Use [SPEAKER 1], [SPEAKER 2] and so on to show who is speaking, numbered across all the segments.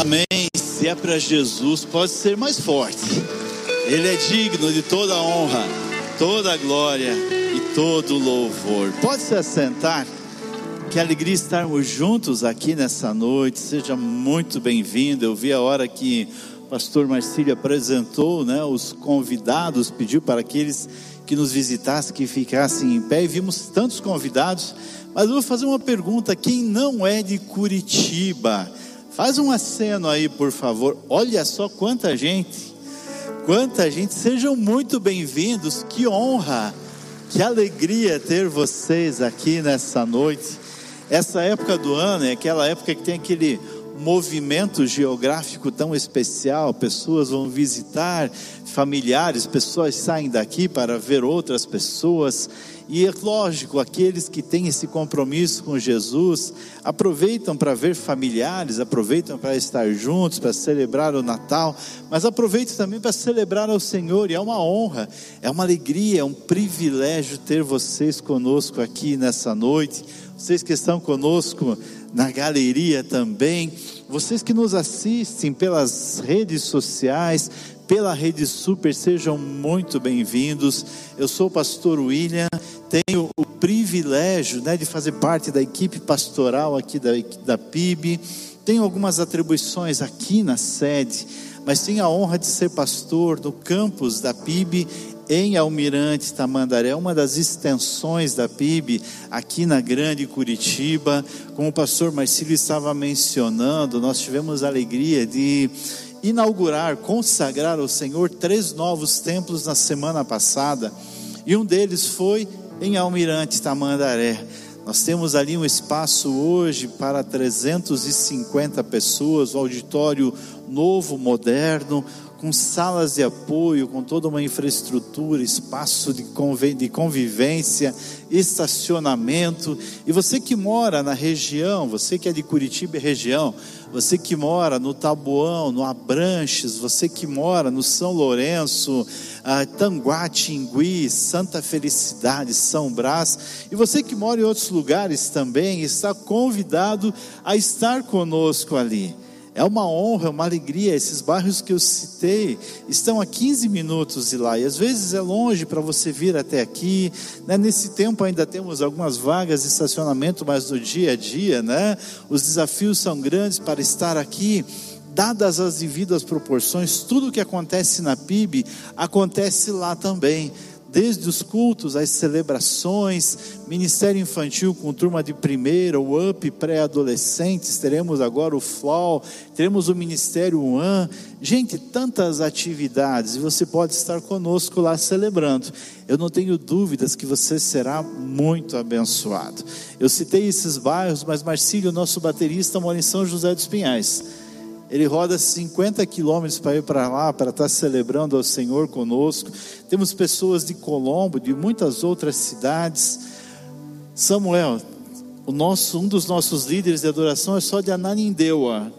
[SPEAKER 1] Amém. Se é para Jesus, pode ser mais forte. Ele é digno de toda honra, toda glória e todo louvor. Pode se assentar. Que alegria estarmos juntos aqui nessa noite. Seja muito bem-vindo. Eu vi a hora que o pastor Marcílio apresentou, né, os convidados, pediu para aqueles que nos visitassem que ficassem em pé e vimos tantos convidados. Mas eu vou fazer uma pergunta: quem não é de Curitiba? Faz um aceno aí, por favor. Olha só quanta gente. Quanta gente. Sejam muito bem-vindos. Que honra, que alegria ter vocês aqui nessa noite. Essa época do ano é aquela época que tem aquele movimento geográfico tão especial, pessoas vão visitar familiares, pessoas saem daqui para ver outras pessoas, e é lógico, aqueles que têm esse compromisso com Jesus aproveitam para ver familiares, aproveitam para estar juntos, para celebrar o Natal, mas aproveitam também para celebrar ao Senhor, e é uma honra, é uma alegria, é um privilégio ter vocês conosco aqui nessa noite, vocês que estão conosco na galeria também, vocês que nos assistem pelas redes sociais, pela Rede Super, sejam muito bem-vindos. Eu sou o pastor William, tenho o privilégio né, de fazer parte da equipe pastoral aqui da, da PIB, tenho algumas atribuições aqui na sede, mas tenho a honra de ser pastor do campus da PIB em Almirante Tamandaré, uma das extensões da PIB aqui na Grande Curitiba. Como o pastor Marcílio estava mencionando, nós tivemos a alegria de inaugurar, consagrar ao Senhor três novos templos na semana passada, e um deles foi em Almirante Tamandaré. Nós temos ali um espaço hoje para 350 pessoas, um auditório novo, moderno, com salas de apoio, com toda uma infraestrutura, espaço de convivência, estacionamento. E você que mora na região, você que é de Curitiba e região, você que mora no Taboão, no Abranches, você que mora no São Lourenço, ah, Tanguá, Tingui, Santa Felicidade, São Brás, e você que mora em outros lugares também, está convidado a estar conosco ali. É uma honra, é uma alegria. Esses bairros que eu citei estão a 15 minutos de lá. E às vezes é longe para você vir até aqui. Né? Nesse tempo ainda temos algumas vagas de estacionamento, mas no dia a dia, né? Os desafios são grandes para estar aqui dadas as devidas proporções, tudo que acontece na PIB acontece lá também desde os cultos, as celebrações, ministério infantil com turma de primeira, o UP pré-adolescentes, teremos agora o FLAW, teremos o Ministério UAN, gente, tantas atividades, e você pode estar conosco lá celebrando. Eu não tenho dúvidas que você será muito abençoado. Eu citei esses bairros, mas Marcílio, nosso baterista, mora em São José dos Pinhais. Ele roda 50 quilômetros para ir para lá, para estar celebrando ao Senhor conosco. Temos pessoas de Colombo, de muitas outras cidades. Samuel, o nosso, um dos nossos líderes de adoração é só de Ananindeua,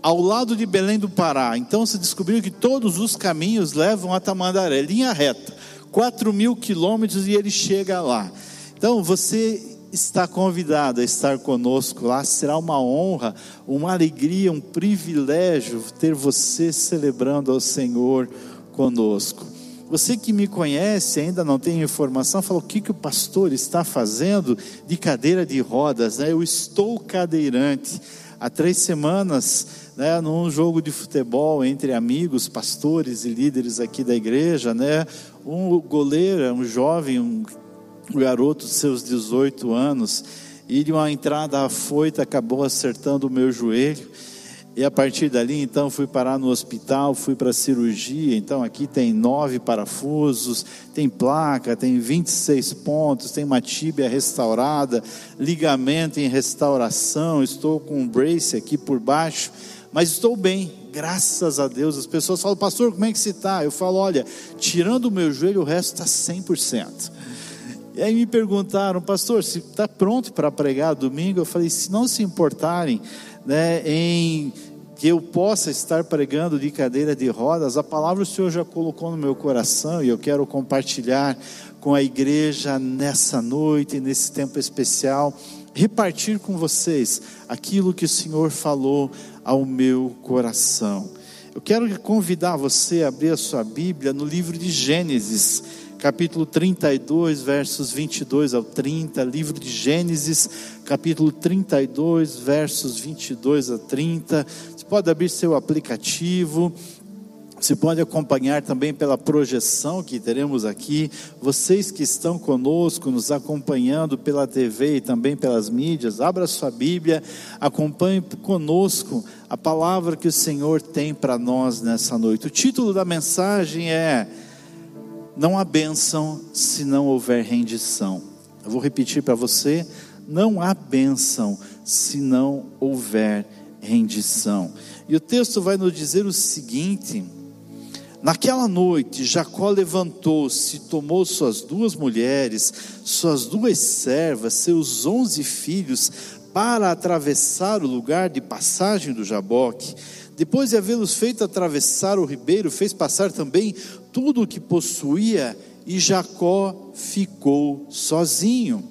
[SPEAKER 1] ao lado de Belém do Pará. Então se descobriu que todos os caminhos levam a Tamandaré, linha reta, 4 mil quilômetros e ele chega lá. Então você está convidado a estar conosco lá. Será uma honra, uma alegria, um privilégio ter você celebrando ao Senhor conosco. Você que me conhece, ainda não tem informação, fala o que, que o pastor está fazendo de cadeira de rodas. Né? Eu estou cadeirante. Há três semanas, né, num jogo de futebol entre amigos, pastores e líderes aqui da igreja, né, um goleiro, um jovem, um o garoto de seus 18 anos, e de uma entrada afoita acabou acertando o meu joelho. E a partir dali, então, fui parar no hospital, fui para a cirurgia. Então, aqui tem nove parafusos, tem placa, tem 26 pontos, tem uma tíbia restaurada, ligamento em restauração. Estou com um brace aqui por baixo, mas estou bem, graças a Deus. As pessoas falam, pastor, como é que você está? Eu falo, olha, tirando o meu joelho, o resto está 100%. E aí me perguntaram, pastor, se está pronto para pregar domingo? Eu falei, se não se importarem né, em que eu possa estar pregando de cadeira de rodas, a palavra o Senhor já colocou no meu coração e eu quero compartilhar com a igreja nessa noite, nesse tempo especial. repartir com vocês aquilo que o Senhor falou ao meu coração. Eu quero convidar você a abrir a sua Bíblia no livro de Gênesis, capítulo 32, versos 22 ao 30, livro de Gênesis, capítulo 32, versos 22 a 30. Você pode abrir seu aplicativo, você pode acompanhar também pela projeção que teremos aqui. Vocês que estão conosco, nos acompanhando pela TV e também pelas mídias, abra sua Bíblia, acompanhe conosco a palavra que o Senhor tem para nós nessa noite. O título da mensagem é: Não há bênção se não houver rendição. Eu vou repetir para você: Não há bênção se não houver rendição. E o texto vai nos dizer o seguinte Naquela noite, Jacó levantou-se, tomou suas duas mulheres, suas duas servas, seus onze filhos, para atravessar o lugar de passagem do Jaboque. Depois de havê-los feito atravessar o ribeiro, fez passar também tudo o que possuía, e Jacó ficou sozinho.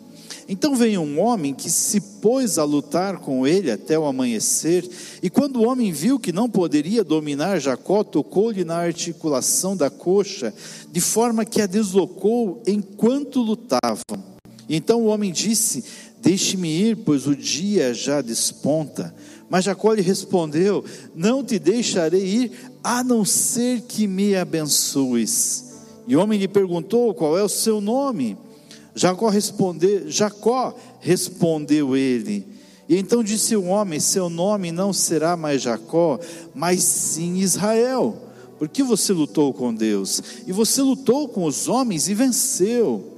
[SPEAKER 1] Então veio um homem que se pôs a lutar com ele até o amanhecer, e quando o homem viu que não poderia dominar Jacó, tocou-lhe na articulação da coxa, de forma que a deslocou enquanto lutavam. Então o homem disse: Deixe-me ir, pois o dia já desponta. Mas Jacó lhe respondeu: Não te deixarei ir, a não ser que me abençoes. E o homem lhe perguntou: Qual é o seu nome? Jacó respondeu, Jacó respondeu ele. E então disse o homem: Seu nome não será mais Jacó, mas sim Israel, porque você lutou com Deus, e você lutou com os homens e venceu.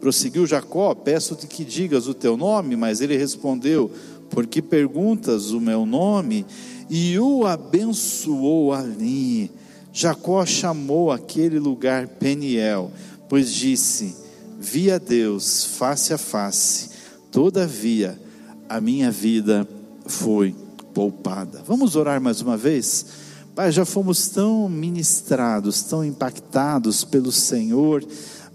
[SPEAKER 1] Prosseguiu Jacó: Peço-te que digas o teu nome, mas ele respondeu: Por que perguntas o meu nome? E o abençoou ali. Jacó chamou aquele lugar Peniel, pois disse: vi a Deus face a face, todavia a minha vida foi poupada. Vamos orar mais uma vez? Pai, já fomos tão ministrados, tão impactados pelo Senhor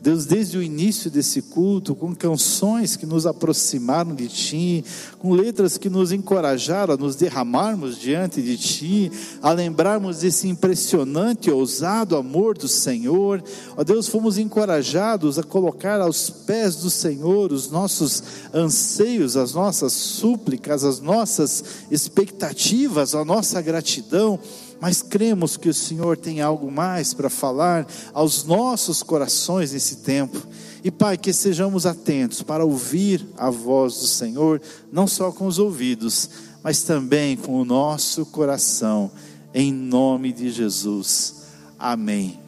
[SPEAKER 1] Deus, desde o início desse culto, com canções que nos aproximaram de Ti, com letras que nos encorajaram a nos derramarmos diante de Ti, a lembrarmos desse impressionante e ousado amor do Senhor. Ó Deus, fomos encorajados a colocar aos pés do Senhor os nossos anseios, as nossas súplicas, as nossas expectativas, a nossa gratidão mas cremos que o Senhor tem algo mais para falar aos nossos corações nesse tempo. E Pai, que sejamos atentos para ouvir a voz do Senhor, não só com os ouvidos, mas também com o nosso coração, em nome de Jesus. Amém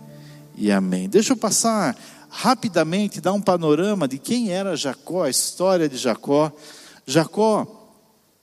[SPEAKER 1] e amém. Deixa eu passar rapidamente, dar um panorama de quem era Jacó, a história de Jacó. Jacó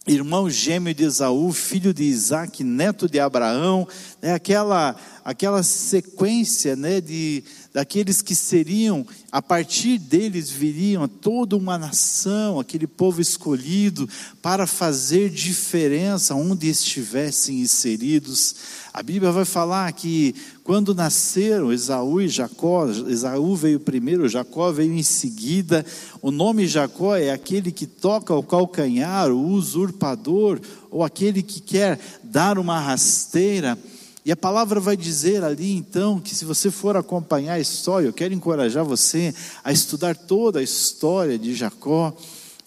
[SPEAKER 1] irmão gêmeo de Esaú, filho de Isaac, neto de Abraão, né, aquela, aquela sequência né, de, daqueles que seriam, a partir deles viriam toda uma nação, aquele povo escolhido para fazer diferença onde estivessem inseridos. A Bíblia vai falar que quando nasceram Esaú e Jacó, Esaú veio primeiro, Jacó veio em seguida. O nome Jacó é aquele que toca o calcanhar, o usurpador, ou aquele que quer dar uma rasteira. E a palavra vai dizer ali então que se você for acompanhar a história, eu quero encorajar você a estudar toda a história de Jacó.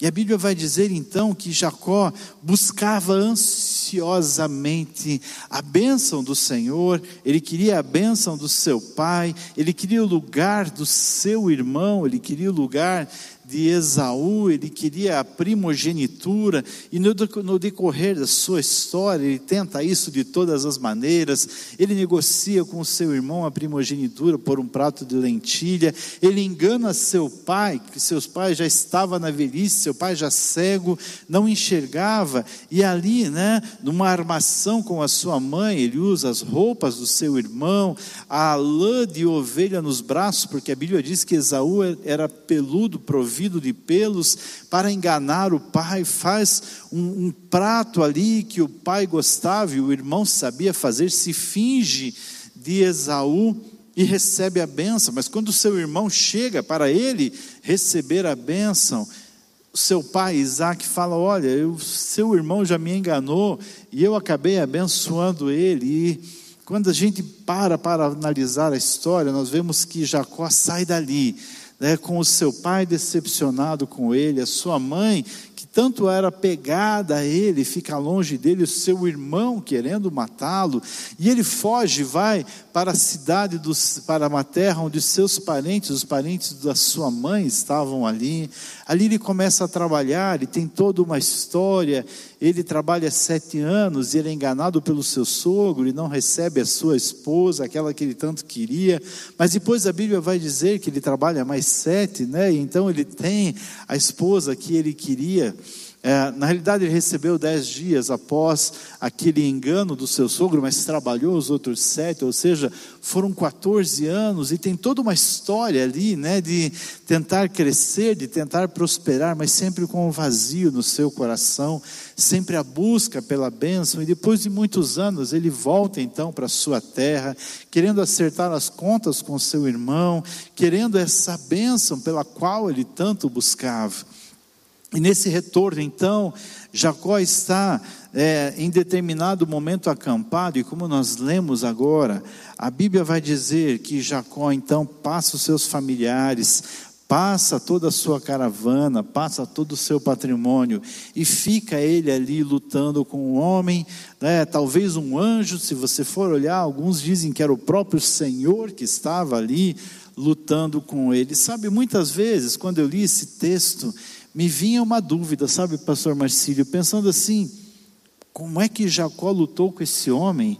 [SPEAKER 1] E a Bíblia vai dizer então que Jacó buscava ansiosamente a bênção do Senhor, ele queria a bênção do seu pai, ele queria o lugar do seu irmão, ele queria o lugar de Esaú, ele queria a primogenitura, e no, decorrer da sua história, ele tenta isso de todas as maneiras, ele negocia com seu irmão a primogenitura por um prato de lentilha, ele engana seu pai, que seus pais já estavam na velhice, seu pai já cego, não enxergava, e ali, né, numa armação com a sua mãe, ele usa as roupas do seu irmão, a lã de ovelha nos braços, porque a Bíblia diz que Esaú era peludo, provido, provido de pelos para enganar o pai, faz um, um prato ali que o pai gostava e o irmão sabia fazer, se finge de Esaú e recebe a bênção, mas quando seu irmão chega para ele receber a bênção, seu pai Isaac fala: Olha, eu, seu irmão já me enganou e eu acabei abençoando ele. E quando a gente para para analisar a história, nós vemos que Jacó sai dali, né, com o seu pai decepcionado com ele, a sua mãe tanto era pegada a ele, fica longe dele, seu irmão querendo matá-lo, e ele foge, vai para a cidade, dos, para uma terra onde seus parentes, os parentes da sua mãe estavam ali. Ali ele começa a trabalhar, e tem toda uma história. Ele trabalha sete anos e ele é enganado pelo seu sogro e não recebe a sua esposa, aquela que ele tanto queria. Mas depois a Bíblia vai dizer que ele trabalha mais sete, né? E então ele tem a esposa que ele queria. É, na realidade, ele recebeu dez dias após aquele engano do seu sogro, mas trabalhou os outros sete, ou seja, foram 14 anos, e tem toda uma história ali, né, de tentar crescer, de tentar prosperar, mas sempre com um vazio no seu coração, sempre a busca pela bênção, e depois de muitos anos, ele volta então para sua terra, querendo acertar as contas com seu irmão, querendo essa bênção pela qual ele tanto buscava. E nesse retorno, então, Jacó está é, em determinado momento acampado, e como nós lemos agora, a Bíblia vai dizer que Jacó então passa os seus familiares, passa toda a sua caravana, passa todo o seu patrimônio, e fica ele ali lutando com um homem, né, talvez um anjo, se você for olhar, alguns dizem que era o próprio Senhor que estava ali lutando com ele. Sabe, muitas vezes, quando eu li esse texto, me vinha uma dúvida, sabe, pastor Marcílio, pensando assim, como é que Jacó lutou com esse homem?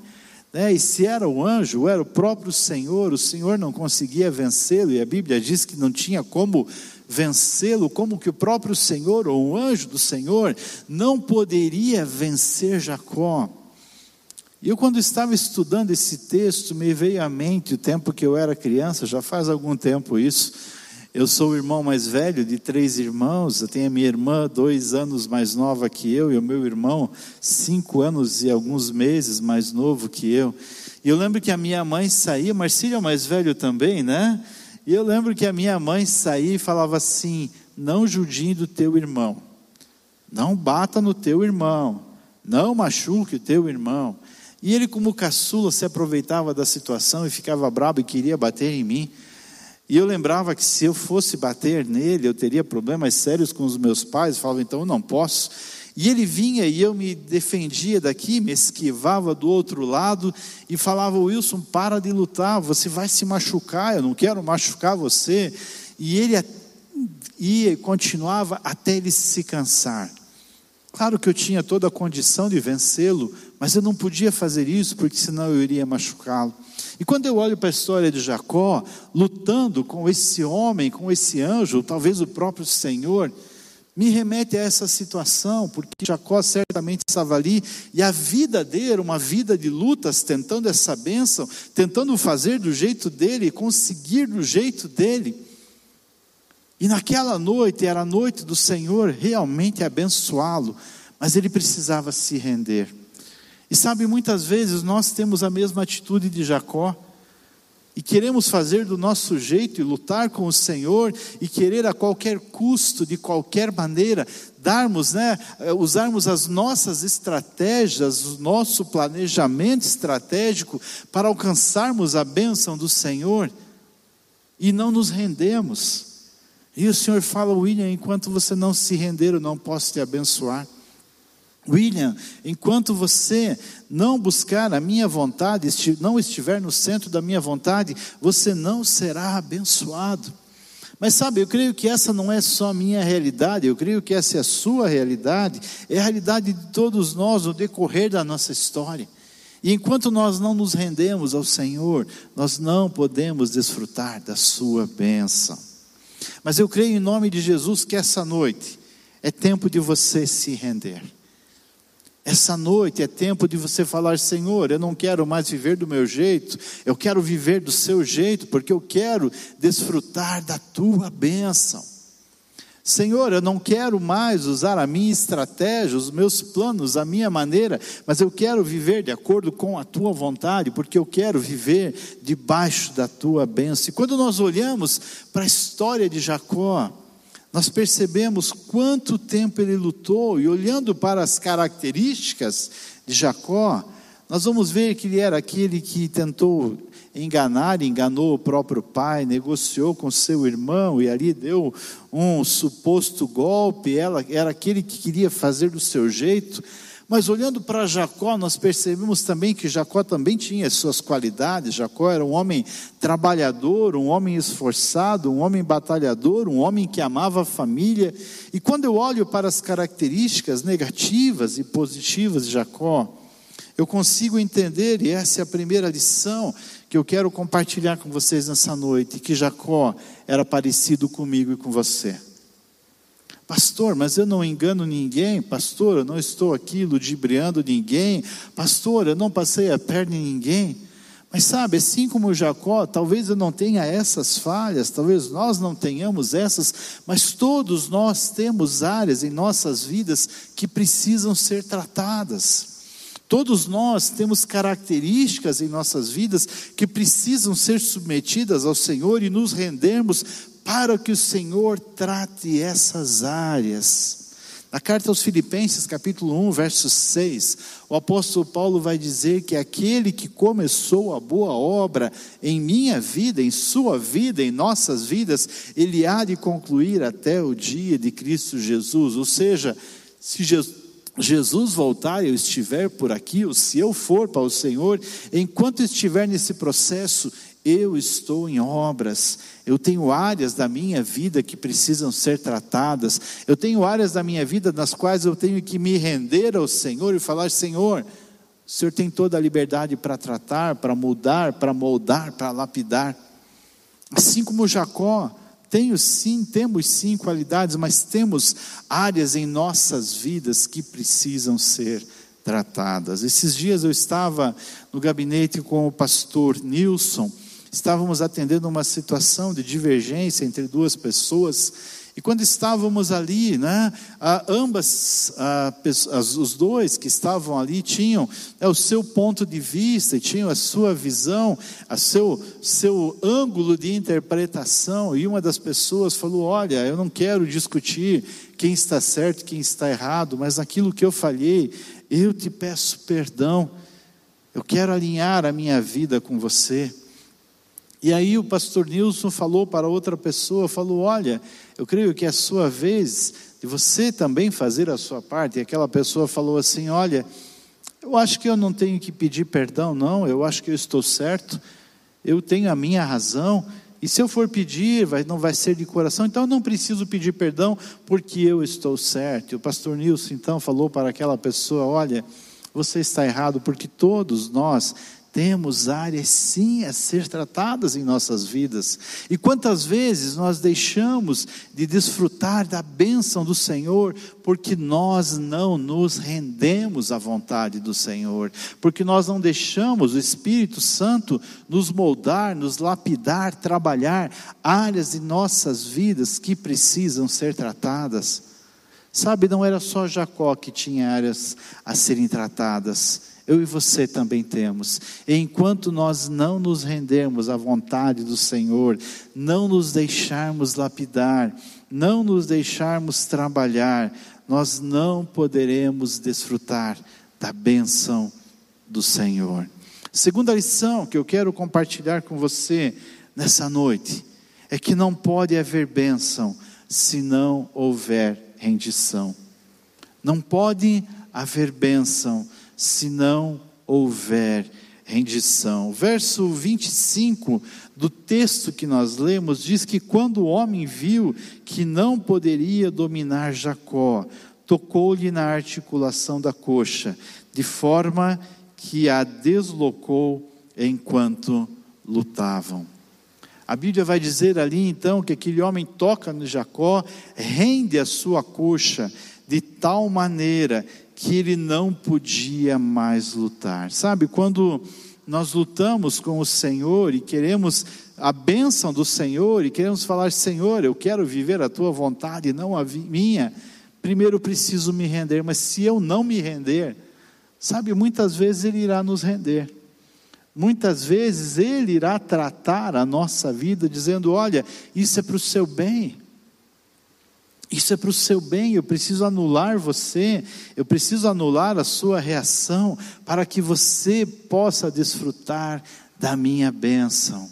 [SPEAKER 1] Né? E se era o anjo, era o próprio Senhor, o Senhor não conseguia vencê-lo, e a Bíblia diz que não tinha como vencê-lo, como que o próprio Senhor, ou o anjo do Senhor, não poderia vencer Jacó. E eu, quando estava estudando esse texto, me veio à mente o tempo que eu era criança, já faz algum tempo isso eu sou o irmão mais velho de três irmãos. Eu tenho a minha irmã, dois anos mais nova que eu, e o meu irmão, cinco anos e alguns meses mais novo que eu. E eu lembro que a minha mãe saía, Marcílio é mais velho também, né? E eu lembro que a minha mãe saía e falava assim: não judie do teu irmão, não bata no teu irmão, não machuque o teu irmão. E ele, como caçula, se aproveitava da situação e ficava bravo e queria bater em mim. E eu lembrava que se eu fosse bater nele, eu teria problemas sérios com os meus pais. Falava, então eu não posso. E ele vinha e eu me defendia daqui, me esquivava do outro lado e falava: Wilson, para de lutar, você vai se machucar, eu não quero machucar você. E ele ia e continuava até ele se cansar. Claro que eu tinha toda a condição de vencê-lo, mas eu não podia fazer isso porque senão eu iria machucá-lo. E quando eu olho para a história de Jacó, lutando com esse homem, com esse anjo, talvez o próprio Senhor, me remete a essa situação, porque Jacó certamente estava ali e a vida dele uma vida de lutas, tentando essa bênção, tentando fazer do jeito dele, conseguir do jeito dele. E naquela noite, era a noite do Senhor realmente abençoá-lo, mas ele precisava se render. E sabe, muitas vezes nós temos a mesma atitude de Jacó, e queremos fazer do nosso jeito e lutar com o Senhor e querer a qualquer custo, de qualquer maneira, darmos, né, eh, usarmos as nossas estratégias, o nosso planejamento estratégico para alcançarmos a bênção do Senhor e não nos rendemos. E o Senhor fala, William, enquanto você não se render, eu não posso te abençoar. William, enquanto você não buscar a minha vontade, não estiver no centro da minha vontade, você não será abençoado. Mas sabe, eu creio que essa não é só a minha realidade, eu creio que essa é a sua realidade, é a realidade de todos nós no decorrer da nossa história. E enquanto nós não nos rendemos ao Senhor, nós não podemos desfrutar da sua bênção. Mas eu creio em nome de Jesus que essa noite é tempo de você se render. Essa noite é tempo de você falar: Senhor, eu não quero mais viver do meu jeito, eu quero viver do seu jeito, porque eu quero desfrutar da tua bênção. Senhor, eu não quero mais usar a minha estratégia, os meus planos, a minha maneira, mas eu quero viver de acordo com a tua vontade, porque eu quero viver debaixo da tua bênção. E quando nós olhamos para a história de Jacó, nós percebemos quanto tempo ele lutou, e olhando para as características de Jacó, nós vamos ver que ele era aquele que tentou enganar, enganou o próprio pai, negociou com seu irmão e ali deu um suposto golpe. Ela era aquele que queria fazer do seu jeito. Mas olhando para Jacó, nós percebemos também que Jacó também tinha suas qualidades. Jacó era um homem trabalhador, um homem esforçado, um homem batalhador, um homem que amava a família. E quando eu olho para as características negativas e positivas de Jacó, eu consigo entender, e essa é a primeira lição que eu quero compartilhar com vocês nessa noite, que Jacó era parecido comigo e com você. Pastor, mas eu não engano ninguém, pastor, eu não estou aqui ludibriando ninguém, pastor, eu não passei a perna em ninguém. Mas sabe, assim como Jacó, talvez eu não tenha essas falhas, talvez nós não tenhamos essas, mas todos nós temos áreas em nossas vidas que precisam ser tratadas. Todos nós temos características em nossas vidas que precisam ser submetidas ao Senhor e nos rendermos para que o Senhor trate essas áreas. Na carta aos Filipenses, capítulo 1, verso 6, o apóstolo Paulo vai dizer que aquele que começou a boa obra em minha vida, em sua vida, em nossas vidas, ele há de concluir até o dia de Cristo Jesus. Ou seja, se Jesus Jesus voltar e eu estiver por aqui, ou se eu for para o Senhor, enquanto estiver nesse processo, eu estou em obras, eu tenho áreas da minha vida que precisam ser tratadas, eu tenho áreas da minha vida nas quais eu tenho que me render ao Senhor e falar: Senhor, o Senhor tem toda a liberdade para tratar, para mudar, para moldar, para lapidar. Assim como Jacó, tenho sim, temos sim qualidades, mas temos áreas em nossas vidas que precisam ser tratadas. Esses dias eu estava no gabinete com o pastor Nilson, estávamos atendendo uma situação de divergência entre duas pessoas e quando estávamos ali, né, ambas, as, os dois que estavam ali tinham né, o seu ponto de vista, tinham a sua visão, a seu, seu ângulo de interpretação. E uma das pessoas falou: Olha, eu não quero discutir quem está certo e quem está errado, mas aquilo que eu falhei, eu te peço perdão. Eu quero alinhar a minha vida com você. E aí o pastor Nilson falou para outra pessoa, falou: "Olha, eu creio que é a sua vez de você também fazer a sua parte". E aquela pessoa falou assim: "Olha, eu acho que eu não tenho que pedir perdão, não. Eu acho que eu estou certo. Eu tenho a minha razão. E se eu for pedir, vai, não vai ser de coração. Então eu não preciso pedir perdão porque eu estou certo". E o pastor Nilson então falou para aquela pessoa: "Olha, você está errado porque todos nós temos áreas sim a ser tratadas em nossas vidas. E quantas vezes nós deixamos de desfrutar da bênção do Senhor porque nós não nos rendemos à vontade do Senhor, porque nós não deixamos o Espírito Santo nos moldar, nos lapidar, trabalhar áreas de nossas vidas que precisam ser tratadas. Sabe, não era só Jacó que tinha áreas a serem tratadas eu e você também temos. E enquanto nós não nos rendermos à vontade do Senhor, não nos deixarmos lapidar, não nos deixarmos trabalhar, nós não poderemos desfrutar da bênção do Senhor. Segunda lição que eu quero compartilhar com você nessa noite é que não pode haver bênção se não houver rendição. Não pode haver bênção se não houver rendição. Verso 25 do texto que nós lemos diz que quando o homem viu que não poderia dominar Jacó, tocou-lhe na articulação da coxa, de forma que a deslocou enquanto lutavam. A Bíblia vai dizer ali então que aquele homem toca no Jacó, rende a sua coxa de tal maneira que ele não podia mais lutar. Sabe, quando nós lutamos com o Senhor e queremos a bênção do Senhor e queremos falar, Senhor, eu quero viver a tua vontade, não a minha, primeiro preciso me render, mas se eu não me render, sabe, muitas vezes Ele irá nos render. Muitas vezes Ele irá tratar a nossa vida dizendo: olha, isso é para o seu bem, Isso é para o seu bem, eu preciso anular você, eu preciso anular a sua reação, para que você possa desfrutar da minha bênção.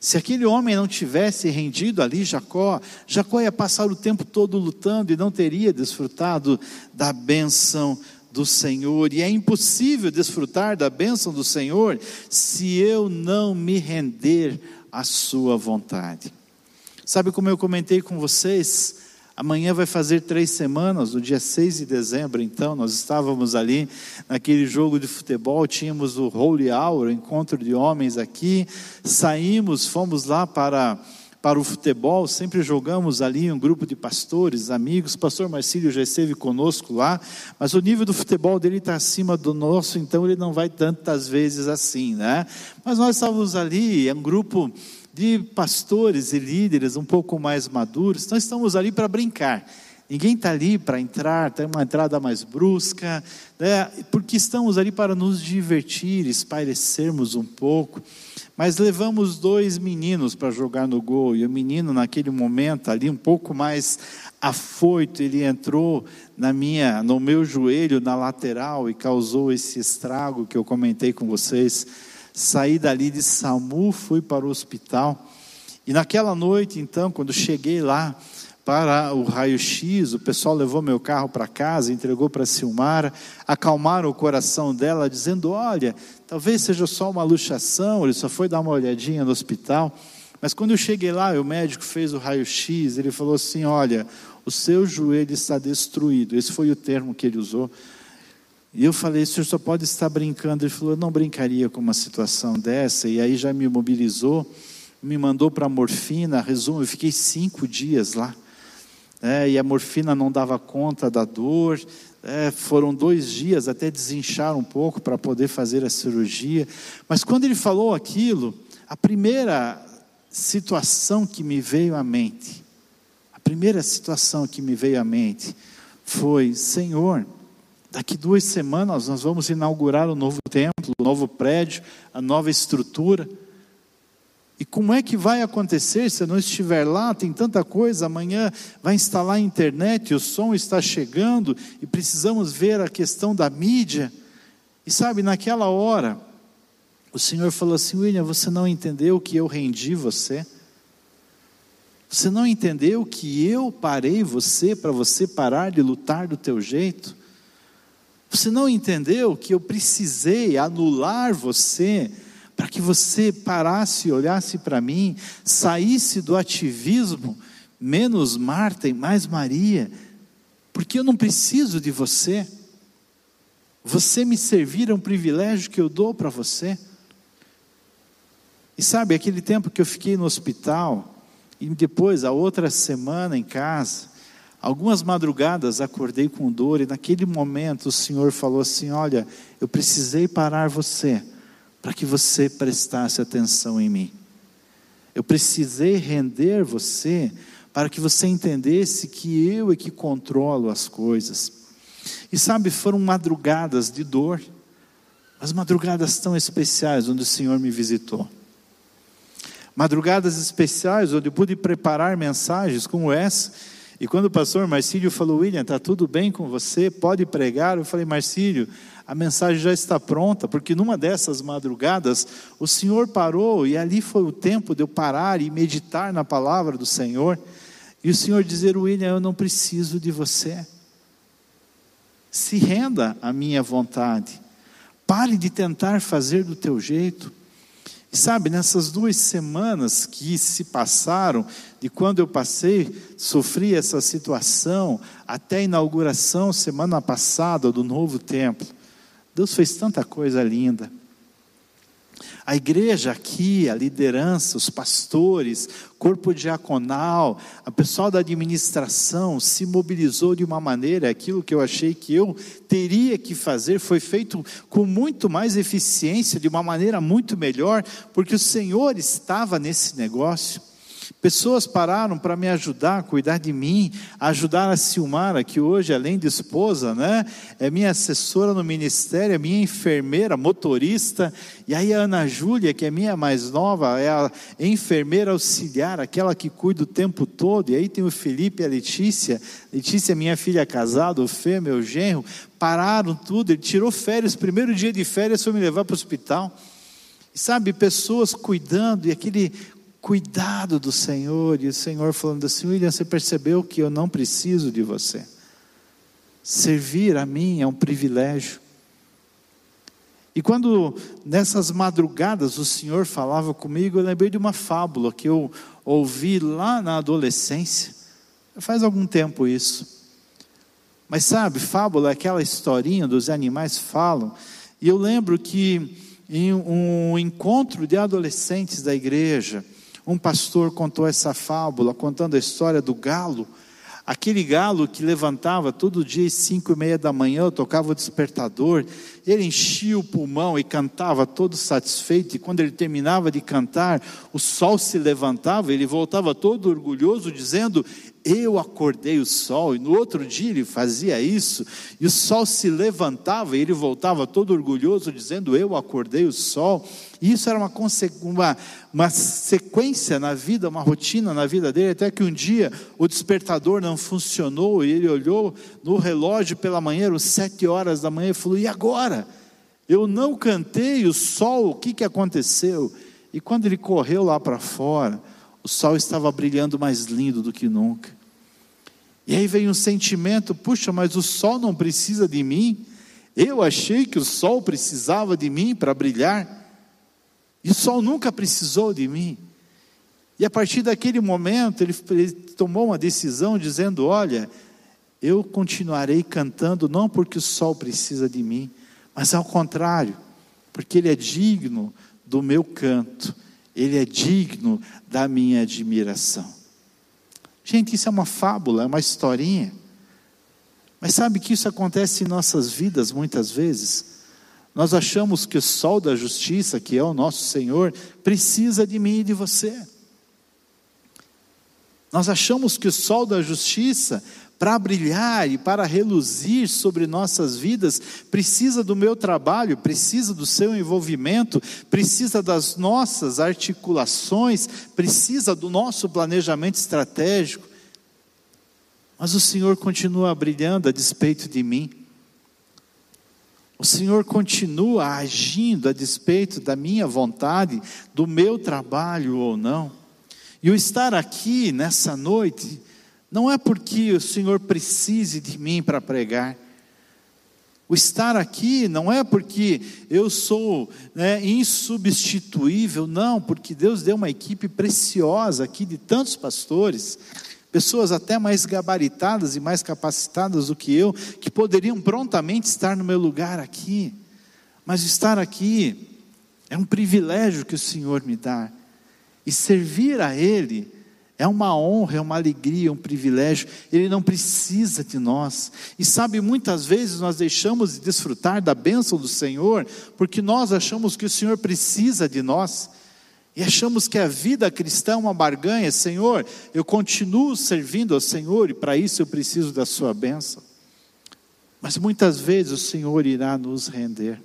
[SPEAKER 1] Se aquele homem não tivesse rendido ali, Jacó, Jacó ia passar o tempo todo lutando e não teria desfrutado da bênção do Senhor. E é impossível desfrutar da bênção do Senhor se eu não me render à Sua vontade. Sabe como eu comentei com vocês? Amanhã vai fazer três semanas, no dia 6 de dezembro, então, nós estávamos ali naquele jogo de futebol, tínhamos o Holy Hour, o encontro de homens aqui, saímos, fomos lá para, para o futebol, sempre jogamos ali um grupo de pastores, amigos, o pastor Marcílio já esteve conosco lá, mas o nível do futebol dele está acima do nosso, então ele não vai tantas vezes assim, né? Mas nós estávamos ali, é um grupo de pastores e líderes um pouco mais maduros, nós estamos ali para brincar. Ninguém está ali para entrar, tem uma entrada mais brusca, né? porque estamos ali para nos divertir, espairecermos um pouco. Mas levamos dois meninos para jogar no gol, e o menino, naquele momento, ali um pouco mais afoito, ele entrou na minha, no meu joelho, na lateral, e causou esse estrago que eu comentei com vocês saí dali de SAMU, fui para o hospital. E naquela noite, então, quando cheguei lá para o raio-x, o pessoal levou meu carro para casa, entregou para a Silmara, acalmaram o coração dela, dizendo: Olha, talvez seja só uma luxação, ele só foi dar uma olhadinha no hospital. Mas quando eu cheguei lá, o médico fez o raio-x, ele falou assim: Olha, o seu joelho está destruído. Esse foi o termo que ele usou. E eu falei, o senhor só pode estar brincando. Ele falou, eu não brincaria com uma situação dessa. E aí já me mobilizou, me mandou para a morfina. Resumo, eu fiquei cinco dias lá. É, e a morfina não dava conta da dor. É, foram dois dias até desinchar um pouco para poder fazer a cirurgia. Mas quando ele falou aquilo, a primeira situação que me veio à mente, a primeira situação que me veio à mente foi: Senhor, Daqui duas semanas nós vamos inaugurar o novo templo, o novo prédio, a nova estrutura. E como é que vai acontecer se eu não estiver lá? Tem tanta coisa. Amanhã vai instalar a internet, o som está chegando e precisamos ver a questão da mídia. E sabe, naquela hora, o Senhor falou assim: William, você não entendeu que eu rendi você? Você não entendeu que eu parei você para você parar de lutar do teu jeito? Você não entendeu que eu precisei anular você para que você parasse olhasse para mim, saísse do ativismo, menos Marta e mais Maria, porque eu não preciso de você. Você me servir é um privilégio que eu dou para você. E sabe, aquele tempo que eu fiquei no hospital, e depois, a outra semana em casa, Algumas madrugadas acordei com dor e naquele momento o Senhor falou assim: Olha, eu precisei parar você para que você prestasse atenção em mim. Eu precisei render você para que você entendesse que eu é que controlo as coisas. E sabe, foram madrugadas de dor, as madrugadas tão especiais onde o Senhor me visitou. Madrugadas especiais onde eu pude preparar mensagens como essa e quando o pastor Marcílio falou, William, está tudo bem com você? Pode pregar? Eu falei, Marcílio, a mensagem já está pronta, porque numa dessas madrugadas, o Senhor parou, e ali foi o tempo de eu parar e meditar na palavra do Senhor. E o Senhor dizer, William, eu não preciso de você. Se renda à minha vontade. Pare de tentar fazer do teu jeito. E sabe, nessas duas semanas que se passaram, de quando eu passei, sofri essa situação, até a inauguração semana passada do novo templo, Deus fez tanta coisa linda. A igreja aqui, a liderança, os pastores, corpo diaconal, a pessoal da administração se mobilizou de uma maneira, aquilo que eu achei que eu teria que fazer foi feito com muito mais eficiência, de uma maneira muito melhor, porque o Senhor estava nesse negócio. Pessoas pararam para me ajudar cuidar de mim, ajudar a Silmara, que hoje, além de esposa, né, é minha assessora no ministério, é minha enfermeira, motorista. E aí a Ana Júlia, que é minha mais nova, é a enfermeira auxiliar, aquela que cuida o tempo todo. E aí tem o Felipe e a Letícia. Letícia, minha filha casada, o Fê, meu genro. Pararam tudo, ele tirou férias, primeiro dia de férias foi me levar para o hospital. E sabe, pessoas cuidando, e aquele cuidado do Senhor, e o Senhor falando assim: William, você percebeu que eu não preciso de você. Servir a mim é um privilégio. E quando nessas madrugadas o Senhor falava comigo, eu lembrei de uma fábula que eu ouvi lá na adolescência, faz algum tempo isso. Mas sabe, fábula é aquela historinha dos animais falam, e eu lembro que em um encontro de adolescentes da igreja, um pastor contou essa fábula, contando a história do galo. Aquele galo que levantava todo dia às cinco e meia da manhã, tocava o despertador, ele enchia o pulmão e cantava todo satisfeito, e quando ele terminava de cantar, o sol se levantava, ele voltava todo orgulhoso, dizendo: eu acordei o sol, e no outro dia ele fazia isso, e o sol se levantava e ele voltava todo orgulhoso, dizendo: Eu acordei o sol. E isso era uma, uma, uma sequência na vida, uma rotina na vida dele, até que um dia o despertador não funcionou e ele olhou no relógio pela manhã, eram sete horas da manhã, e falou: E agora? Eu não cantei o sol, o que, que aconteceu? E quando ele correu lá para fora, o sol estava brilhando mais lindo do que nunca. E aí veio um sentimento: puxa, mas o sol não precisa de mim. Eu achei que o sol precisava de mim para brilhar. E o sol nunca precisou de mim. E a partir daquele momento, ele, ele tomou uma decisão dizendo: Olha, eu continuarei cantando, não porque o sol precisa de mim, mas ao contrário, porque ele é digno do meu canto ele é digno da minha admiração. Gente, isso é uma fábula, é uma historinha. Mas sabe que isso acontece em nossas vidas muitas vezes? Nós achamos que o sol da justiça, que é o nosso Senhor, precisa de mim e de você. Nós achamos que o sol da justiça para brilhar e para reluzir sobre nossas vidas, precisa do meu trabalho, precisa do seu envolvimento, precisa das nossas articulações, precisa do nosso planejamento estratégico. Mas o Senhor continua brilhando a despeito de mim. O Senhor continua agindo a despeito da minha vontade, do meu trabalho ou não. E o estar aqui nessa noite, não é porque o Senhor precise de mim para pregar. O estar aqui não é porque eu sou né, insubstituível, não, porque Deus deu uma equipe preciosa aqui de tantos pastores, pessoas até mais gabaritadas e mais capacitadas do que eu, que poderiam prontamente estar no meu lugar aqui. Mas estar aqui é um privilégio que o Senhor me dá, e servir a Ele é uma honra, é uma alegria, um privilégio. Ele não precisa de nós. E sabe, muitas vezes nós deixamos de desfrutar da bênção do Senhor, porque nós achamos que o Senhor precisa de nós. E achamos que a vida cristã é uma barganha. Senhor, eu continuo servindo ao Senhor e para isso eu preciso da Sua bênção. Mas muitas vezes o Senhor irá nos render.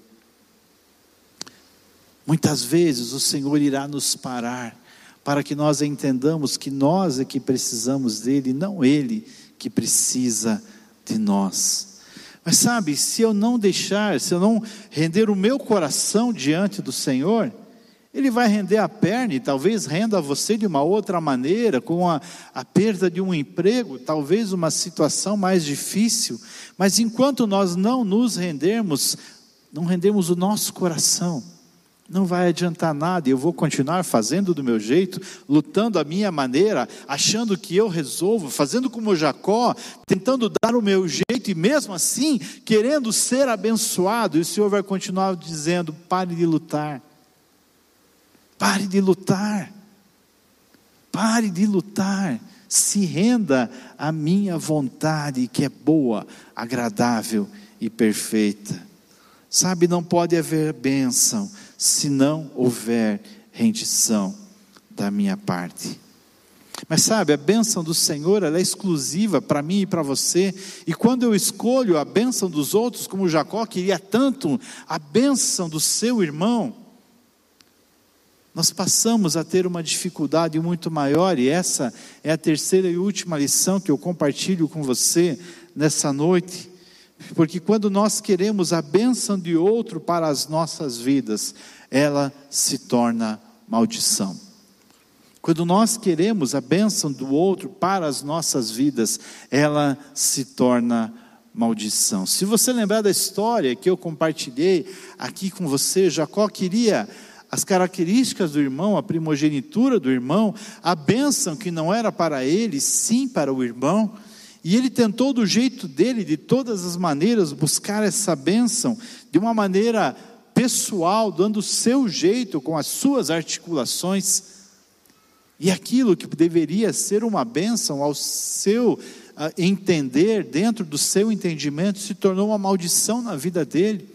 [SPEAKER 1] Muitas vezes o Senhor irá nos parar para que nós entendamos que nós é que precisamos dele, não ele que precisa de nós. Mas sabe, se eu não deixar, se eu não render o meu coração diante do Senhor, ele vai render a perna e talvez renda a você de uma outra maneira, com a, a perda de um emprego, talvez uma situação mais difícil. Mas enquanto nós não nos rendermos, não rendemos o nosso coração, não vai adiantar nada, eu vou continuar fazendo do meu jeito, lutando a minha maneira, achando que eu resolvo, fazendo como Jacó, tentando dar o meu jeito e mesmo assim querendo ser abençoado. E o Senhor vai continuar dizendo: pare de lutar, pare de lutar, pare de lutar, se renda à minha vontade que é boa, agradável e perfeita. Sabe, não pode haver bênção se não houver rendição da minha parte. Mas sabe, a bênção do Senhor é exclusiva para mim e para você. E quando eu escolho a bênção dos outros, como Jacó queria tanto a bênção do seu irmão, nós passamos a ter uma dificuldade muito maior, e essa é a terceira e última lição que eu compartilho com você nessa noite. Porque quando nós queremos a bênção de outro para as nossas vidas, ela se torna maldição. Quando nós queremos a bênção do outro para as nossas vidas, ela se torna maldição. Se você lembrar da história que eu compartilhei aqui com você, Jacó queria as características do irmão, a primogenitura do irmão, a bênção que não era para ele, sim para o irmão. E ele tentou do jeito dele, de todas as maneiras, buscar essa bênção de uma maneira pessoal, dando o seu jeito, com as suas articulações. E aquilo que deveria ser uma bênção ao seu uh, entender, dentro do seu entendimento, se tornou uma maldição na vida dele.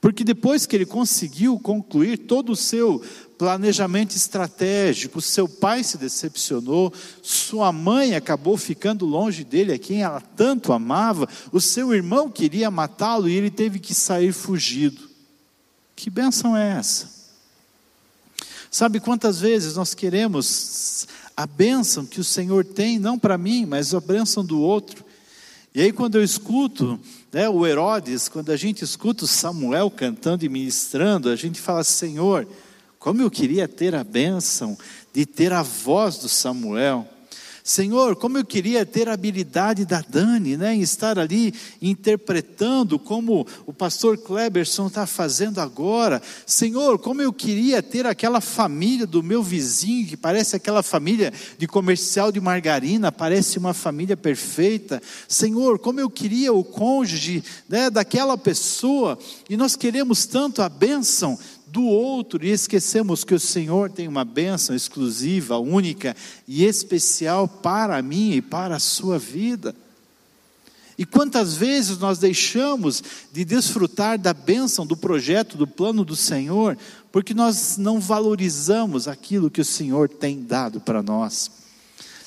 [SPEAKER 1] Porque depois que ele conseguiu concluir todo o seu planejamento estratégico, seu pai se decepcionou, sua mãe acabou ficando longe dele, a quem ela tanto amava, o seu irmão queria matá-lo e ele teve que sair fugido. Que bênção é essa? Sabe quantas vezes nós queremos a bênção que o Senhor tem, não para mim, mas a bênção do outro. E aí, quando eu escuto né, o Herodes, quando a gente escuta o Samuel cantando e ministrando, a gente fala: Senhor, como eu queria ter a bênção de ter a voz do Samuel. Senhor, como eu queria ter a habilidade da Dani, né, em estar ali interpretando como o pastor Kleberson está fazendo agora. Senhor, como eu queria ter aquela família do meu vizinho, que parece aquela família de comercial de margarina, parece uma família perfeita. Senhor, como eu queria o cônjuge né, daquela pessoa, e nós queremos tanto a bênção do outro e esquecemos que o Senhor tem uma bênção exclusiva, única e especial para mim e para a sua vida. E quantas vezes nós deixamos de desfrutar da bênção, do projeto, do plano do Senhor, porque nós não valorizamos aquilo que o Senhor tem dado para nós.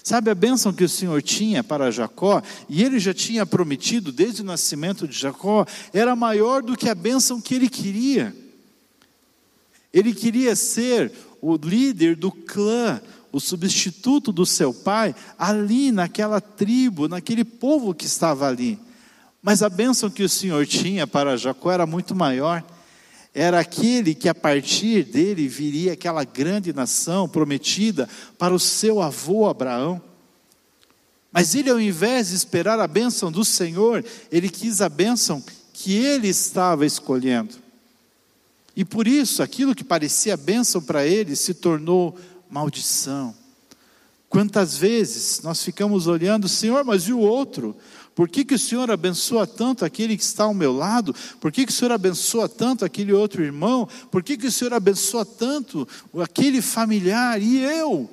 [SPEAKER 1] Sabe a bênção que o Senhor tinha para Jacó, e ele já tinha prometido desde o nascimento de Jacó, era maior do que a bênção que ele queria. Ele queria ser o líder do clã, o substituto do seu pai, ali naquela tribo, naquele povo que estava ali. Mas a bênção que o Senhor tinha para Jacó era muito maior. Era aquele que a partir dele viria aquela grande nação prometida para o seu avô Abraão. Mas ele, ao invés de esperar a bênção do Senhor, ele quis a bênção que ele estava escolhendo. E por isso, aquilo que parecia bênção para ele se tornou maldição. Quantas vezes nós ficamos olhando, Senhor, mas e o outro? Por que, que o Senhor abençoa tanto aquele que está ao meu lado? Por que, que o Senhor abençoa tanto aquele outro irmão? Por que, que o Senhor abençoa tanto aquele familiar? E eu?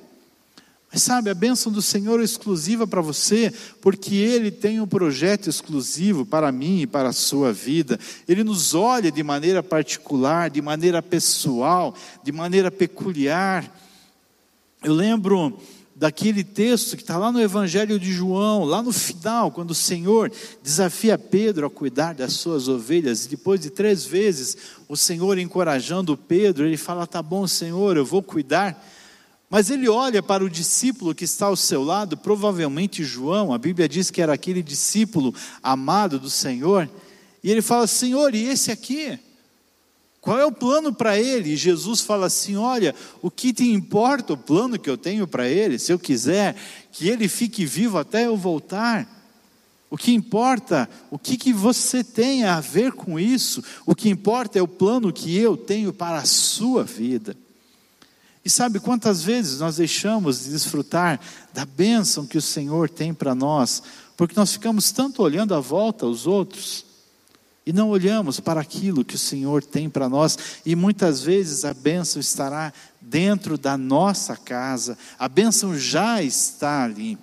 [SPEAKER 1] Mas sabe, a bênção do Senhor é exclusiva para você, porque Ele tem um projeto exclusivo para mim e para a sua vida. Ele nos olha de maneira particular, de maneira pessoal, de maneira peculiar. Eu lembro daquele texto que está lá no Evangelho de João, lá no final, quando o Senhor desafia Pedro a cuidar das suas ovelhas, e depois de três vezes o Senhor encorajando Pedro, ele fala: Tá bom, Senhor, eu vou cuidar. Mas ele olha para o discípulo que está ao seu lado, provavelmente João, a Bíblia diz que era aquele discípulo amado do Senhor, e ele fala: Senhor, e esse aqui? Qual é o plano para ele? E Jesus fala assim: Olha, o que te importa o plano que eu tenho para ele? Se eu quiser que ele fique vivo até eu voltar. O que importa, o que, que você tem a ver com isso? O que importa é o plano que eu tenho para a sua vida. E sabe quantas vezes nós deixamos de desfrutar da bênção que o Senhor tem para nós, porque nós ficamos tanto olhando à volta os outros e não olhamos para aquilo que o Senhor tem para nós, e muitas vezes a bênção estará dentro da nossa casa, a bênção já está ali.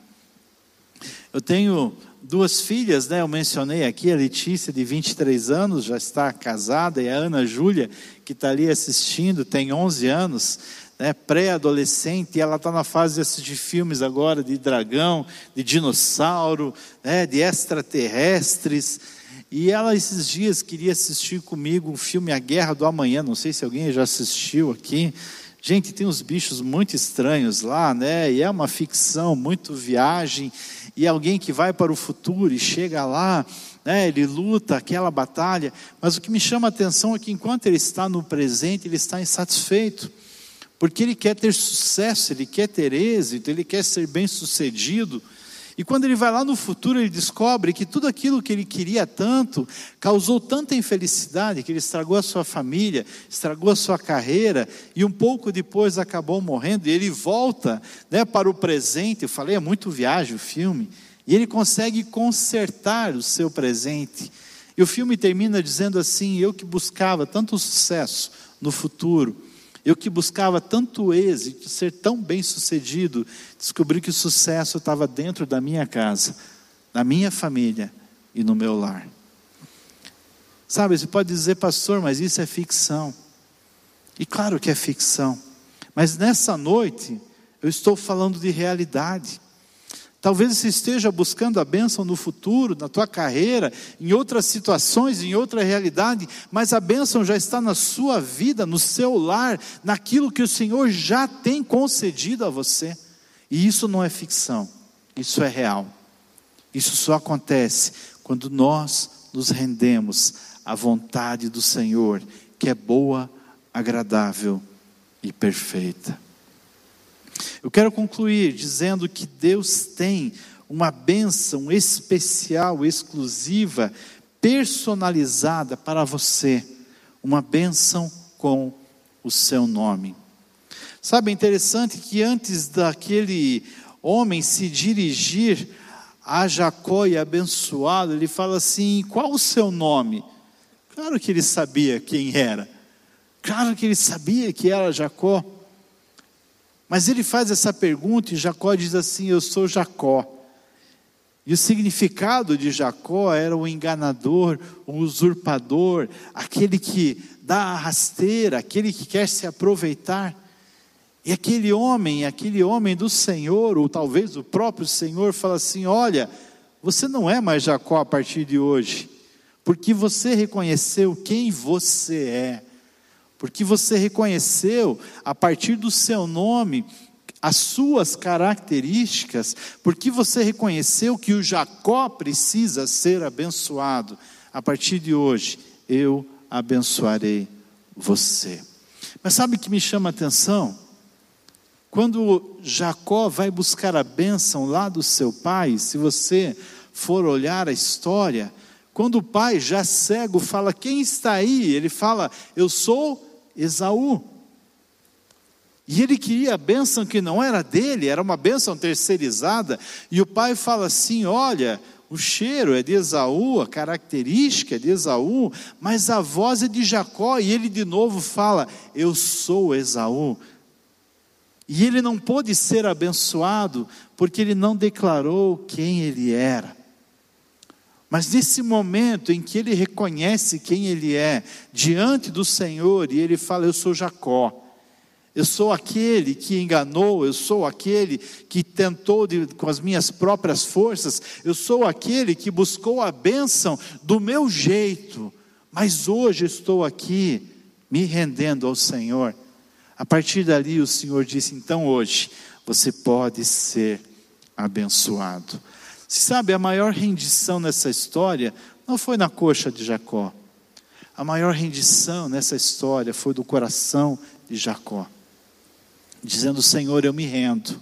[SPEAKER 1] Eu tenho duas filhas, né? Eu mencionei aqui a Letícia, de 23 anos, já está casada, e a Ana Júlia, que está ali assistindo, tem 11 anos, né? pré-adolescente, ela está na fase de assistir filmes agora de dragão, de dinossauro, né? de extraterrestres. E ela, esses dias, queria assistir comigo o filme A Guerra do Amanhã, não sei se alguém já assistiu aqui. Gente, tem uns bichos muito estranhos lá, né? E é uma ficção, muito viagem. E alguém que vai para o futuro e chega lá, né? Ele luta aquela batalha. Mas o que me chama a atenção é que enquanto ele está no presente, ele está insatisfeito. Porque ele quer ter sucesso, ele quer ter êxito, ele quer ser bem sucedido. E quando ele vai lá no futuro, ele descobre que tudo aquilo que ele queria tanto causou tanta infelicidade que ele estragou a sua família, estragou a sua carreira e um pouco depois acabou morrendo. E ele volta né, para o presente. Eu falei, é muito viagem o filme. E ele consegue consertar o seu presente. E o filme termina dizendo assim: Eu que buscava tanto sucesso no futuro eu que buscava tanto êxito, ser tão bem sucedido, descobri que o sucesso estava dentro da minha casa, na minha família e no meu lar. Sabe, você pode dizer, pastor, mas isso é ficção. E claro que é ficção. Mas nessa noite, eu estou falando de realidade. Talvez você esteja buscando a bênção no futuro, na tua carreira, em outras situações, em outra realidade, mas a bênção já está na sua vida, no seu lar, naquilo que o Senhor já tem concedido a você. E isso não é ficção, isso é real. Isso só acontece quando nós nos rendemos à vontade do Senhor, que é boa, agradável e perfeita. Eu quero concluir dizendo que Deus tem uma bênção especial, exclusiva, personalizada para você, uma bênção com o seu nome. Sabe, é interessante que antes daquele homem se dirigir a Jacó e abençoá-lo, ele fala assim: qual o seu nome? Claro que ele sabia quem era, claro que ele sabia que era Jacó. Mas ele faz essa pergunta e Jacó diz assim: Eu sou Jacó. E o significado de Jacó era o enganador, o usurpador, aquele que dá a rasteira, aquele que quer se aproveitar. E aquele homem, aquele homem do Senhor, ou talvez o próprio Senhor, fala assim: Olha, você não é mais Jacó a partir de hoje, porque você reconheceu quem você é porque você reconheceu a partir do seu nome as suas características, porque você reconheceu que o Jacó precisa ser abençoado. A partir de hoje, eu abençoarei você. Mas sabe o que me chama a atenção? Quando Jacó vai buscar a bênção lá do seu pai, se você for olhar a história, quando o pai, já cego, fala: Quem está aí? Ele fala: Eu sou Esaú. E ele queria a bênção que não era dele, era uma bênção terceirizada. E o pai fala assim: Olha, o cheiro é de Esaú, a característica é de Esaú, mas a voz é de Jacó. E ele de novo fala: Eu sou Esaú. E ele não pôde ser abençoado porque ele não declarou quem ele era. Mas nesse momento em que ele reconhece quem ele é diante do Senhor e ele fala: Eu sou Jacó, eu sou aquele que enganou, eu sou aquele que tentou de, com as minhas próprias forças, eu sou aquele que buscou a bênção do meu jeito, mas hoje estou aqui me rendendo ao Senhor. A partir dali o Senhor disse: Então hoje você pode ser abençoado. Se sabe, a maior rendição nessa história não foi na coxa de Jacó. A maior rendição nessa história foi do coração de Jacó, dizendo: Senhor, eu me rendo.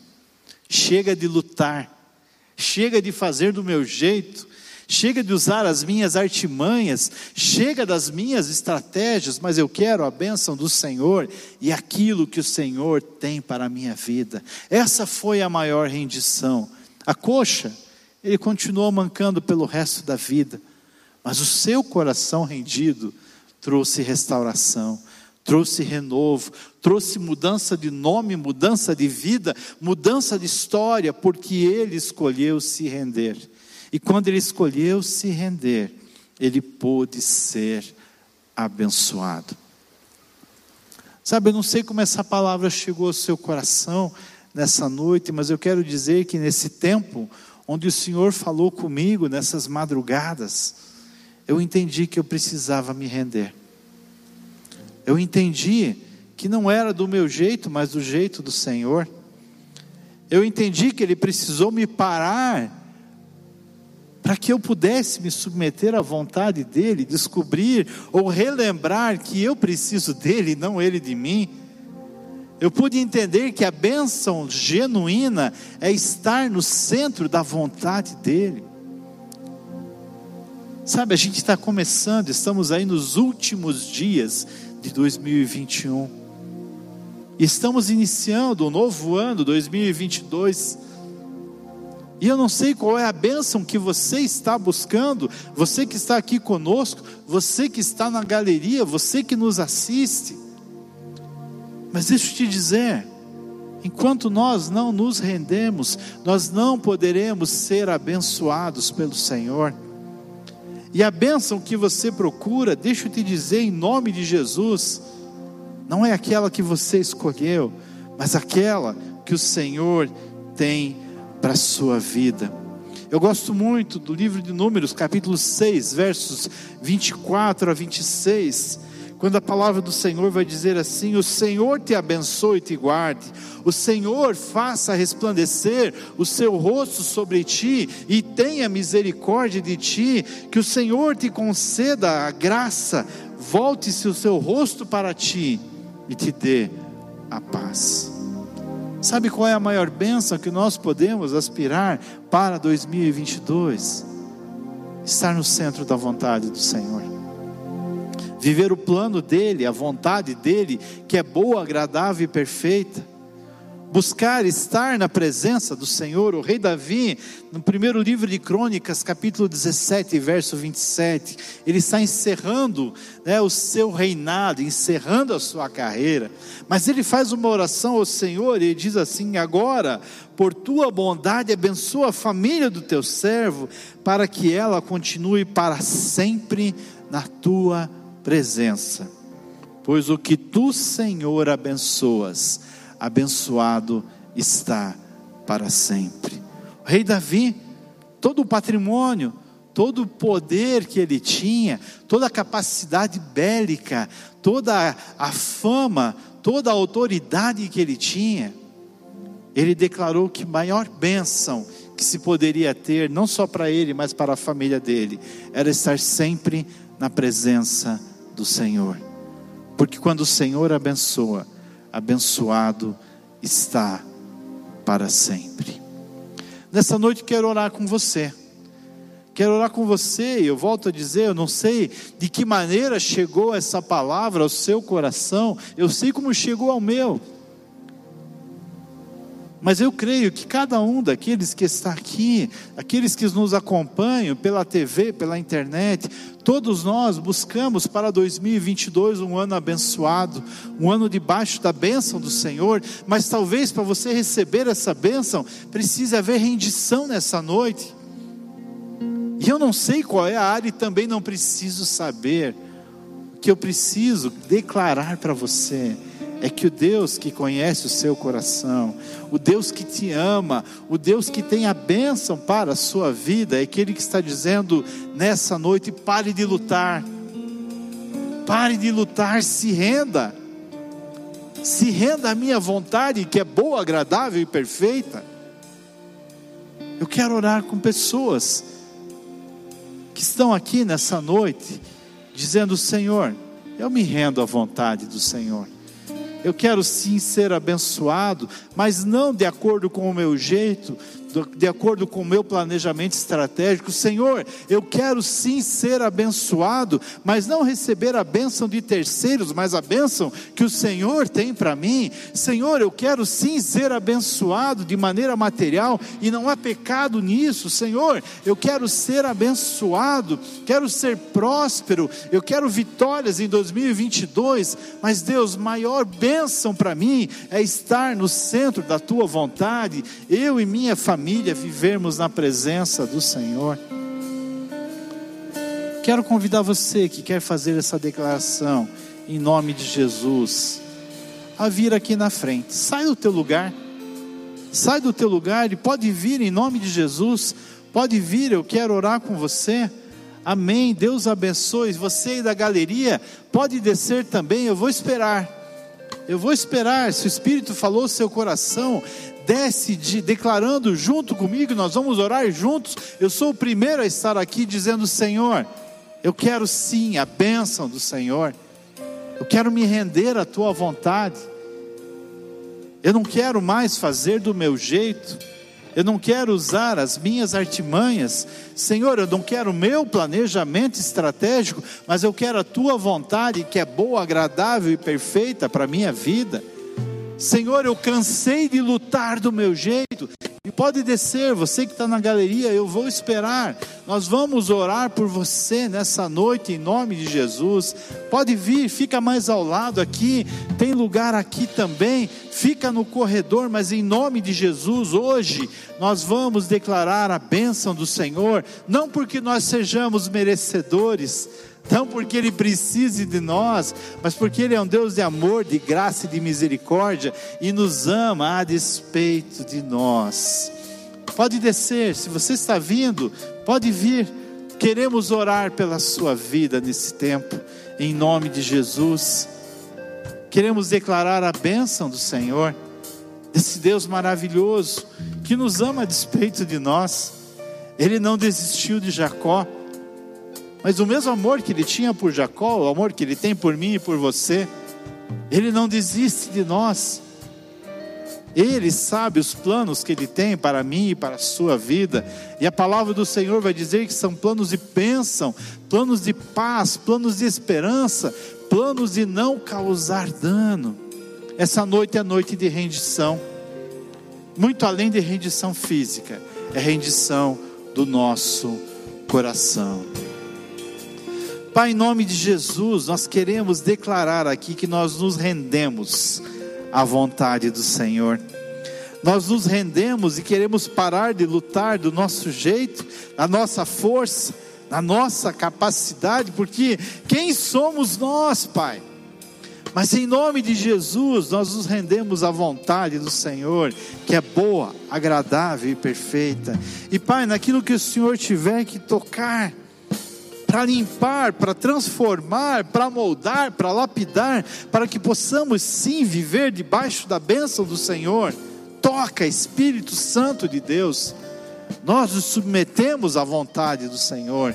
[SPEAKER 1] Chega de lutar, chega de fazer do meu jeito, chega de usar as minhas artimanhas, chega das minhas estratégias, mas eu quero a bênção do Senhor e aquilo que o Senhor tem para a minha vida. Essa foi a maior rendição. A coxa ele continuou mancando pelo resto da vida, mas o seu coração rendido trouxe restauração, trouxe renovo, trouxe mudança de nome, mudança de vida, mudança de história, porque ele escolheu se render. E quando ele escolheu se render, ele pôde ser abençoado. Sabe, eu não sei como essa palavra chegou ao seu coração nessa noite, mas eu quero dizer que nesse tempo onde o Senhor falou comigo, nessas madrugadas, eu entendi que eu precisava me render. Eu entendi que não era do meu jeito, mas do jeito do Senhor. Eu entendi que Ele precisou me parar para que eu pudesse me submeter à vontade dEle, descobrir ou relembrar que eu preciso dEle, não Ele de mim. Eu pude entender que a bênção genuína é estar no centro da vontade dEle. Sabe, a gente está começando, estamos aí nos últimos dias de 2021. Estamos iniciando o novo ano 2022. E eu não sei qual é a bênção que você está buscando, você que está aqui conosco, você que está na galeria, você que nos assiste. Mas deixa eu te dizer, enquanto nós não nos rendemos, nós não poderemos ser abençoados pelo Senhor. E a bênção que você procura, deixa eu te dizer em nome de Jesus, não é aquela que você escolheu, mas aquela que o Senhor tem para a sua vida. Eu gosto muito do livro de Números, capítulo 6, versos 24 a 26 quando a palavra do Senhor vai dizer assim: O Senhor te abençoe e te guarde, o Senhor faça resplandecer o seu rosto sobre ti e tenha misericórdia de ti, que o Senhor te conceda a graça, volte-se o seu rosto para ti e te dê a paz. Sabe qual é a maior bênção que nós podemos aspirar para 2022? Estar no centro da vontade do Senhor viver o plano dele, a vontade dele, que é boa, agradável e perfeita. Buscar estar na presença do Senhor, o rei Davi, no primeiro livro de Crônicas, capítulo 17, verso 27, ele está encerrando né, o seu reinado, encerrando a sua carreira, mas ele faz uma oração ao Senhor e diz assim: Agora, por tua bondade, abençoa a família do teu servo, para que ela continue para sempre na tua presença. Pois o que tu, Senhor, abençoas, abençoado está para sempre. O rei Davi, todo o patrimônio, todo o poder que ele tinha, toda a capacidade bélica, toda a fama, toda a autoridade que ele tinha, ele declarou que maior bênção que se poderia ter, não só para ele, mas para a família dele, era estar sempre na presença de do Senhor. Porque quando o Senhor abençoa, abençoado está para sempre. Nessa noite quero orar com você. Quero orar com você, eu volto a dizer, eu não sei de que maneira chegou essa palavra ao seu coração, eu sei como chegou ao meu. Mas eu creio que cada um daqueles que está aqui, aqueles que nos acompanham pela TV, pela internet, todos nós buscamos para 2022 um ano abençoado, um ano debaixo da bênção do Senhor, mas talvez para você receber essa bênção, precise haver rendição nessa noite. E eu não sei qual é a área e também não preciso saber. O que eu preciso declarar para você é que o Deus que conhece o seu coração, o Deus que te ama, o Deus que tem a bênção para a sua vida, é aquele que está dizendo nessa noite: pare de lutar, pare de lutar, se renda, se renda à minha vontade, que é boa, agradável e perfeita. Eu quero orar com pessoas que estão aqui nessa noite, dizendo: Senhor, eu me rendo à vontade do Senhor. Eu quero sim ser abençoado, mas não de acordo com o meu jeito, de acordo com o meu planejamento estratégico. Senhor, eu quero sim ser abençoado, mas não receber a bênção de terceiros, mas a bênção que o Senhor tem para mim. Senhor, eu quero sim ser abençoado de maneira material e não há pecado nisso. Senhor, eu quero ser abençoado, quero ser próspero, eu quero vitórias em 2022, mas Deus, maior bênção para mim é estar no centro da tua vontade, eu e minha família família vivermos na presença do Senhor. Quero convidar você que quer fazer essa declaração em nome de Jesus a vir aqui na frente. Sai do teu lugar. Sai do teu lugar e pode vir em nome de Jesus. Pode vir, eu quero orar com você. Amém. Deus abençoe. Você aí da galeria pode descer também. Eu vou esperar. Eu vou esperar. Se o Espírito falou seu coração, desce de, declarando junto comigo. Nós vamos orar juntos. Eu sou o primeiro a estar aqui dizendo: Senhor, eu quero sim a bênção do Senhor. Eu quero me render à tua vontade. Eu não quero mais fazer do meu jeito. Eu não quero usar as minhas artimanhas. Senhor, eu não quero o meu planejamento estratégico, mas eu quero a tua vontade, que é boa, agradável e perfeita para a minha vida. Senhor, eu cansei de lutar do meu jeito. E pode descer, você que está na galeria, eu vou esperar. Nós vamos orar por você nessa noite, em nome de Jesus. Pode vir, fica mais ao lado aqui, tem lugar aqui também. Fica no corredor, mas em nome de Jesus, hoje nós vamos declarar a bênção do Senhor, não porque nós sejamos merecedores, não porque Ele precise de nós, mas porque Ele é um Deus de amor, de graça e de misericórdia e nos ama a despeito de nós. Pode descer, se você está vindo, pode vir. Queremos orar pela sua vida nesse tempo, em nome de Jesus. Queremos declarar a bênção do Senhor, desse Deus maravilhoso, que nos ama a despeito de nós. Ele não desistiu de Jacó mas o mesmo amor que ele tinha por Jacó, o amor que ele tem por mim e por você, ele não desiste de nós. Ele sabe os planos que ele tem para mim e para a sua vida. E a palavra do Senhor vai dizer que são planos de bênção, planos de paz, planos de esperança, planos de não causar dano. Essa noite é noite de rendição. Muito além de rendição física, é rendição do nosso coração. Pai, em nome de Jesus, nós queremos declarar aqui que nós nos rendemos à vontade do Senhor. Nós nos rendemos e queremos parar de lutar do nosso jeito, da nossa força, da nossa capacidade, porque quem somos nós, Pai? Mas em nome de Jesus, nós nos rendemos à vontade do Senhor, que é boa, agradável e perfeita. E Pai, naquilo que o Senhor tiver que tocar, para limpar, para transformar, para moldar, para lapidar, para que possamos sim viver debaixo da bênção do Senhor. Toca, Espírito Santo de Deus. Nós nos submetemos à vontade do Senhor.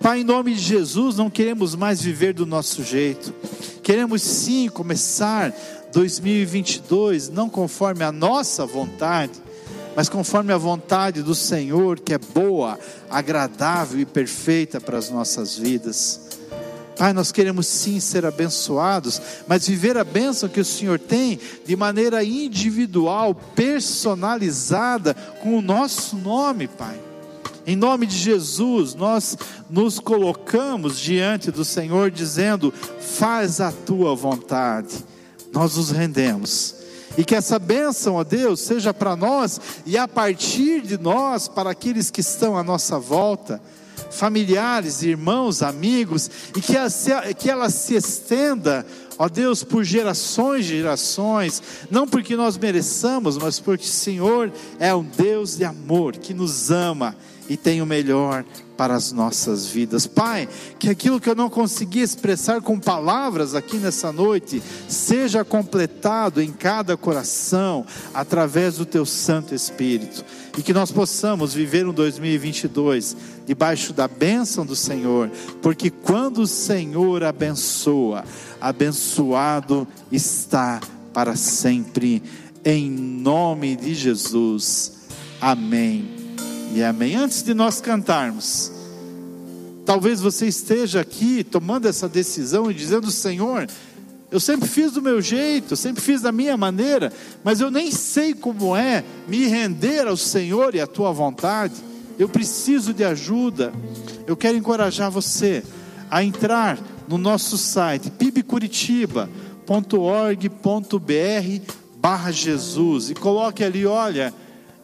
[SPEAKER 1] Pai, em nome de Jesus, não queremos mais viver do nosso jeito. Queremos sim começar 2022 não conforme a nossa vontade, mas conforme a vontade do Senhor, que é boa, agradável e perfeita para as nossas vidas. Pai, nós queremos sim ser abençoados, mas viver a bênção que o Senhor tem de maneira individual, personalizada, com o nosso nome, Pai. Em nome de Jesus, nós nos colocamos diante do Senhor, dizendo: faz a tua vontade. Nós nos rendemos e que essa bênção, ó Deus, seja para nós e a partir de nós, para aqueles que estão à nossa volta, familiares, irmãos, amigos, e que ela se, que ela se estenda, ó Deus, por gerações e gerações, não porque nós mereçamos, mas porque o Senhor é um Deus de amor, que nos ama e tem o melhor para as nossas vidas. Pai, que aquilo que eu não consegui expressar com palavras aqui nessa noite, seja completado em cada coração, através do Teu Santo Espírito, e que nós possamos viver um 2022 debaixo da bênção do Senhor, porque quando o Senhor abençoa, abençoado está para sempre, em nome de Jesus. Amém e amém. Antes de nós cantarmos, talvez você esteja aqui tomando essa decisão e dizendo: Senhor, eu sempre fiz do meu jeito, eu sempre fiz da minha maneira, mas eu nem sei como é me render ao Senhor e à tua vontade. Eu preciso de ajuda. Eu quero encorajar você a entrar no nosso site pibcuritiba.org.br barra Jesus e coloque ali, olha,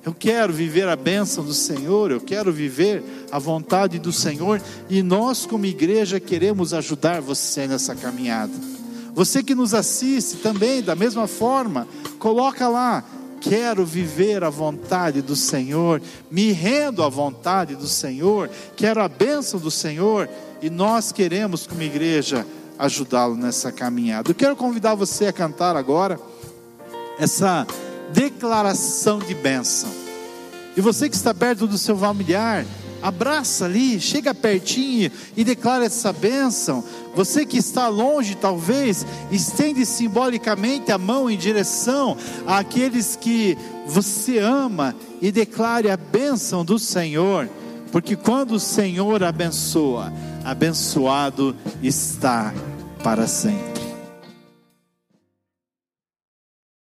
[SPEAKER 1] Eu quero viver a bênção do Senhor, eu quero viver a vontade do Senhor e nós, como igreja, queremos ajudar você nessa caminhada. Você que nos assiste também, da mesma forma, coloca lá, quero viver a vontade do Senhor, me rendo à vontade do Senhor, quero a bênção do Senhor e nós queremos, como igreja, ajudá-lo nessa caminhada. Eu quero convidar você a cantar agora essa declaração de bênção. E você que está perto do seu familiar, abraça ali, chega pertinho e declara essa bênção. Você que está longe, talvez, estende simbolicamente a mão em direção àqueles que você ama e declare a bênção do Senhor, porque quando o Senhor abençoa, abençoado está para sempre.